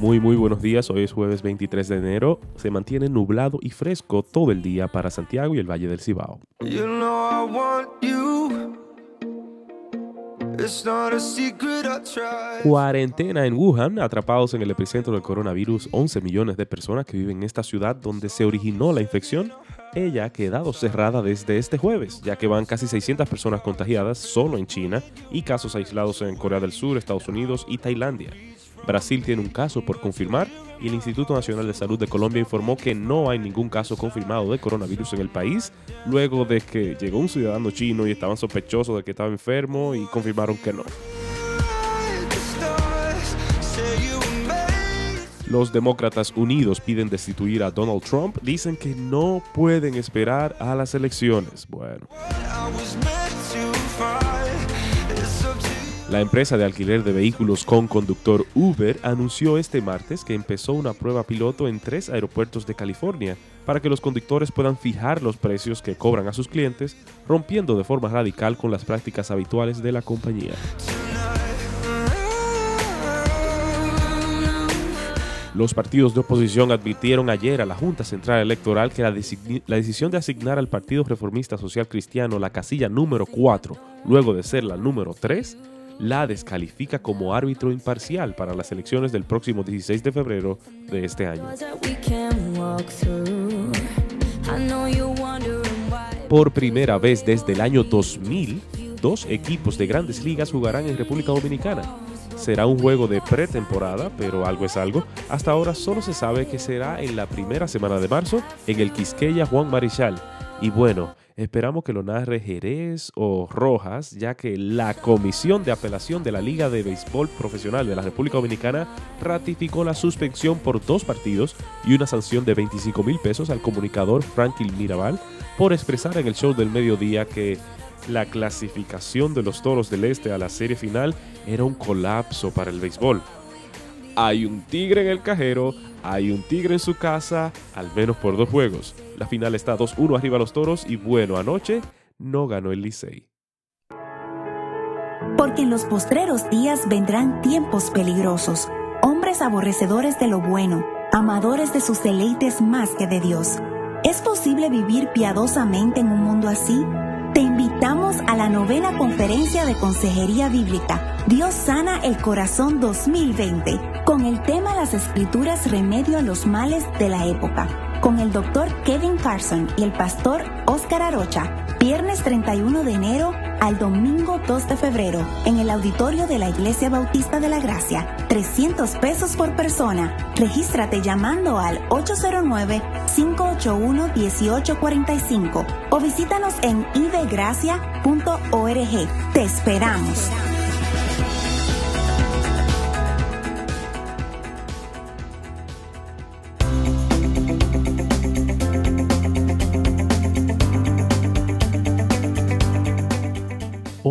Muy muy buenos días, hoy es jueves 23 de enero, se mantiene nublado y fresco todo el día para Santiago y el Valle del Cibao. You know I want you. It's not a secret I try. Cuarentena en Wuhan, atrapados en el epicentro del coronavirus, 11 millones de personas que viven en esta ciudad donde se originó la infección. Ella ha quedado cerrada desde este jueves, ya que van casi 600 personas contagiadas solo en China y casos aislados en Corea del Sur, Estados Unidos y Tailandia. Brasil tiene un caso por confirmar y el Instituto Nacional de Salud de Colombia informó que no hay ningún caso confirmado de coronavirus en el país, luego de que llegó un ciudadano chino y estaban sospechosos de que estaba enfermo y confirmaron que no. Los demócratas unidos piden destituir a Donald Trump, dicen que no pueden esperar a las elecciones. Bueno. La empresa de alquiler de vehículos con conductor Uber anunció este martes que empezó una prueba piloto en tres aeropuertos de California para que los conductores puedan fijar los precios que cobran a sus clientes, rompiendo de forma radical con las prácticas habituales de la compañía. Los partidos de oposición advirtieron ayer a la Junta Central Electoral que la, decisión de asignar al Partido Reformista Social Cristiano la casilla número 4, luego de ser la número 3, la descalifica como árbitro imparcial para las elecciones del próximo 16 de febrero de este año. Por primera vez desde el año 2000, dos equipos de grandes ligas jugarán en República Dominicana. Será un juego de pretemporada, pero algo es algo. Hasta ahora solo se sabe que será en la primera semana de marzo en el Quisqueya Juan Marichal. Y bueno, esperamos que lo narre Jerez o Rojas, ya que la Comisión de Apelación de la Liga de Béisbol Profesional de la República Dominicana ratificó la suspensión por dos partidos y una sanción de 25 mil pesos al comunicador Franklin Mirabal por expresar en el show del mediodía que la clasificación de los Toros del Este a la serie final era un colapso para el béisbol. Hay un tigre en el cajero, hay un tigre en su casa, al menos por dos juegos. La final está 2-1 arriba a los Toros y bueno, anoche no ganó el Licey. Porque en los postreros días vendrán tiempos peligrosos, hombres aborrecedores de lo bueno, amadores de sus deleites más que de Dios. ¿Es posible vivir piadosamente en un mundo así? Te invitamos a la novena conferencia de Consejería Bíblica, Dios sana el corazón 2020, con el tema Las Escrituras Remedio a los Males de la Época, con el doctor Kevin Carson y el pastor Oscar Arocha, viernes 31 de enero al domingo 2 de febrero, en el auditorio de la Iglesia Bautista de la Gracia, 300 pesos por persona. Regístrate llamando al 809-581-1845 o visítanos en idegracia.org. Te esperamos.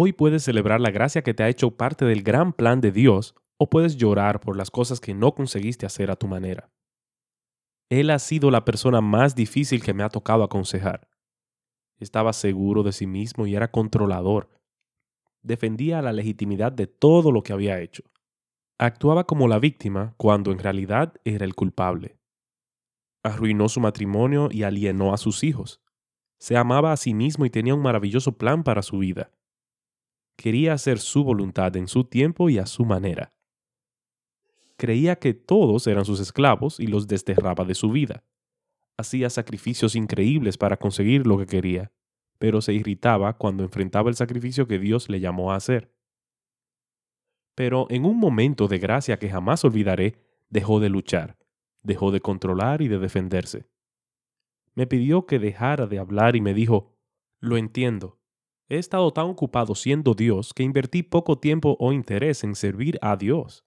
Hoy puedes celebrar la gracia que te ha hecho parte del gran plan de Dios o puedes llorar por las cosas que no conseguiste hacer a tu manera. Él ha sido la persona más difícil que me ha tocado aconsejar. Estaba seguro de sí mismo y era controlador. Defendía la legitimidad de todo lo que había hecho. Actuaba como la víctima cuando en realidad era el culpable. Arruinó su matrimonio y alienó a sus hijos. Se amaba a sí mismo y tenía un maravilloso plan para su vida quería hacer su voluntad en su tiempo y a su manera. Creía que todos eran sus esclavos y los desterraba de su vida. Hacía sacrificios increíbles para conseguir lo que quería, pero se irritaba cuando enfrentaba el sacrificio que Dios le llamó a hacer. Pero en un momento de gracia que jamás olvidaré, dejó de luchar, dejó de controlar y de defenderse. Me pidió que dejara de hablar y me dijo, lo entiendo, He estado tan ocupado siendo Dios que invertí poco tiempo o interés en servir a Dios.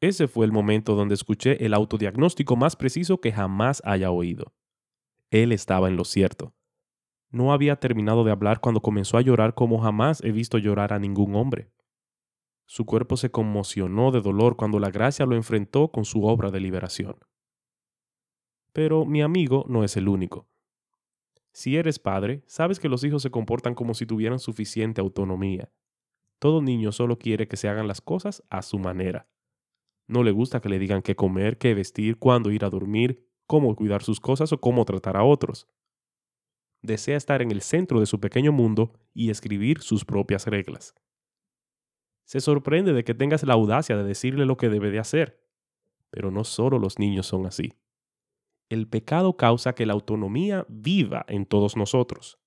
Ese fue el momento donde escuché el autodiagnóstico más preciso que jamás haya oído. Él estaba en lo cierto. No había terminado de hablar cuando comenzó a llorar como jamás he visto llorar a ningún hombre. Su cuerpo se conmocionó de dolor cuando la gracia lo enfrentó con su obra de liberación. Pero mi amigo no es el único. Si eres padre, sabes que los hijos se comportan como si tuvieran suficiente autonomía. Todo niño solo quiere que se hagan las cosas a su manera. No le gusta que le digan qué comer, qué vestir, cuándo ir a dormir, cómo cuidar sus cosas o cómo tratar a otros. Desea estar en el centro de su pequeño mundo y escribir sus propias reglas. Se sorprende de que tengas la audacia de decirle lo que debe de hacer. Pero no solo los niños son así. El pecado causa que la autonomía viva en todos nosotros.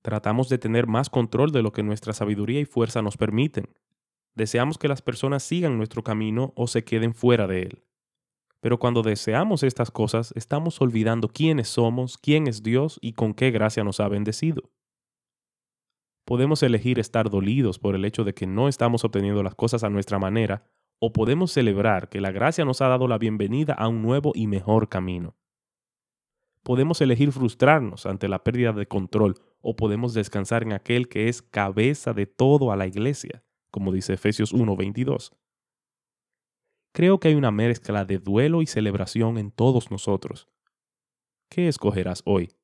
Tratamos de tener más control de lo que nuestra sabiduría y fuerza nos permiten. Deseamos que las personas sigan nuestro camino o se queden fuera de él. Pero cuando deseamos estas cosas, estamos olvidando quiénes somos, quién es Dios y con qué gracia nos ha bendecido. Podemos elegir estar dolidos por el hecho de que no estamos obteniendo las cosas a nuestra manera, o podemos celebrar que la gracia nos ha dado la bienvenida a un nuevo y mejor camino. Podemos elegir frustrarnos ante la pérdida de control, o podemos descansar en aquel que es cabeza de todo a la iglesia, como dice Efesios 1:22. Creo que hay una mezcla de duelo y celebración en todos nosotros. ¿Qué escogerás hoy?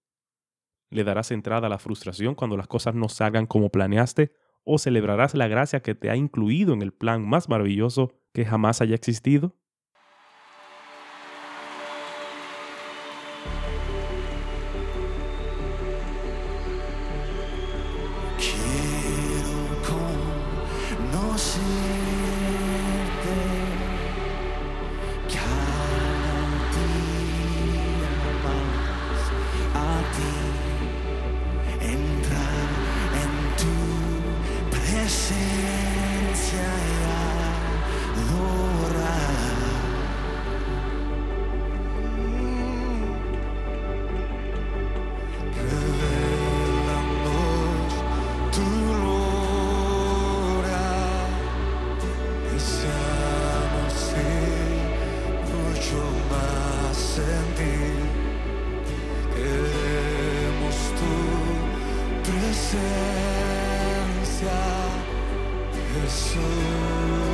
¿Le darás entrada a la frustración cuando las cosas no salgan como planeaste o celebrarás la gracia que te ha incluido en el plan más maravilloso que jamás haya existido? Mucho más en ti. Queremos tu presencia, Jesús.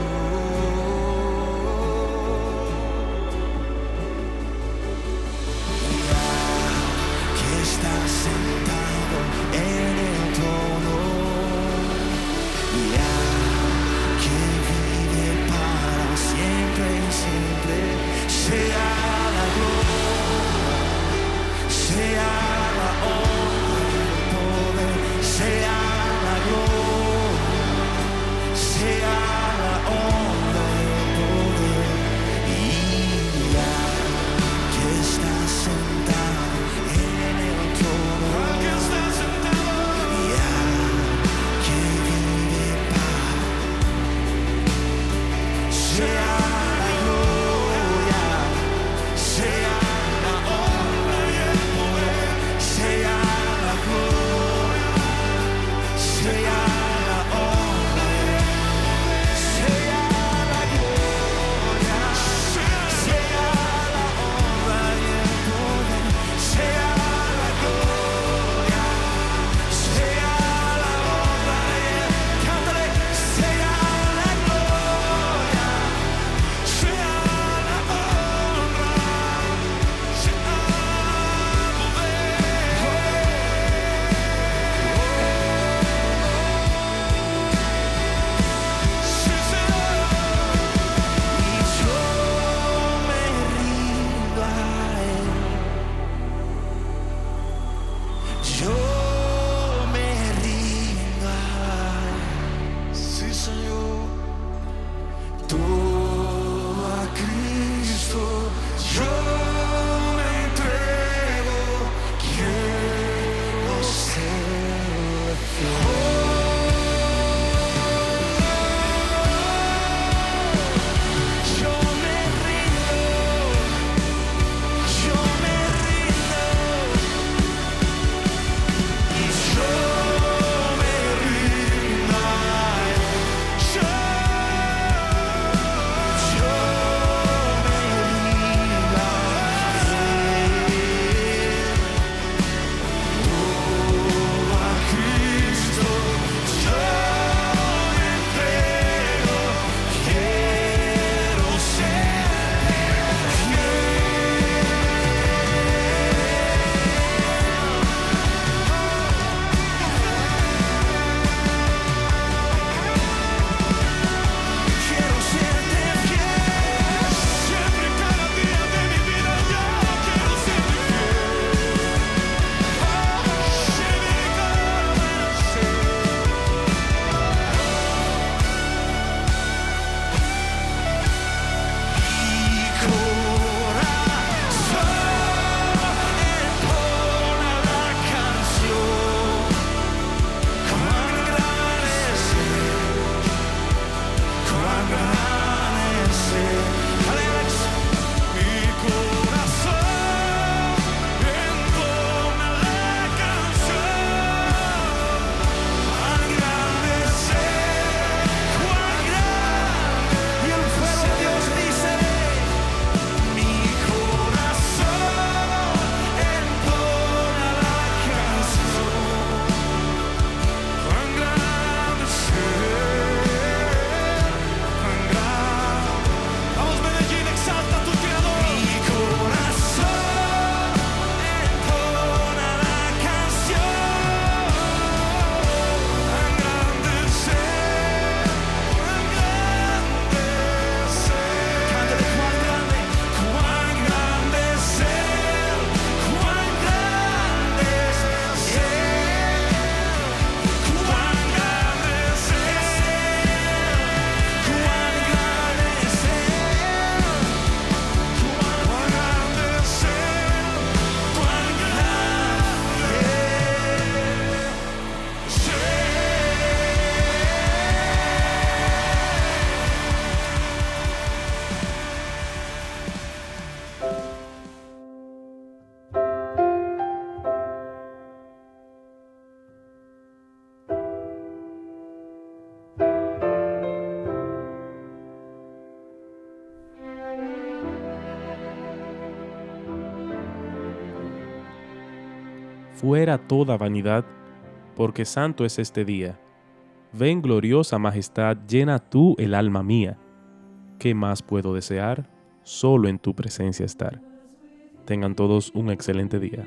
Fuera toda vanidad, porque santo es este día. Ven gloriosa majestad, llena tú el alma mía. ¿Qué más puedo desear? Solo en tu presencia estar. Tengan todos un excelente día.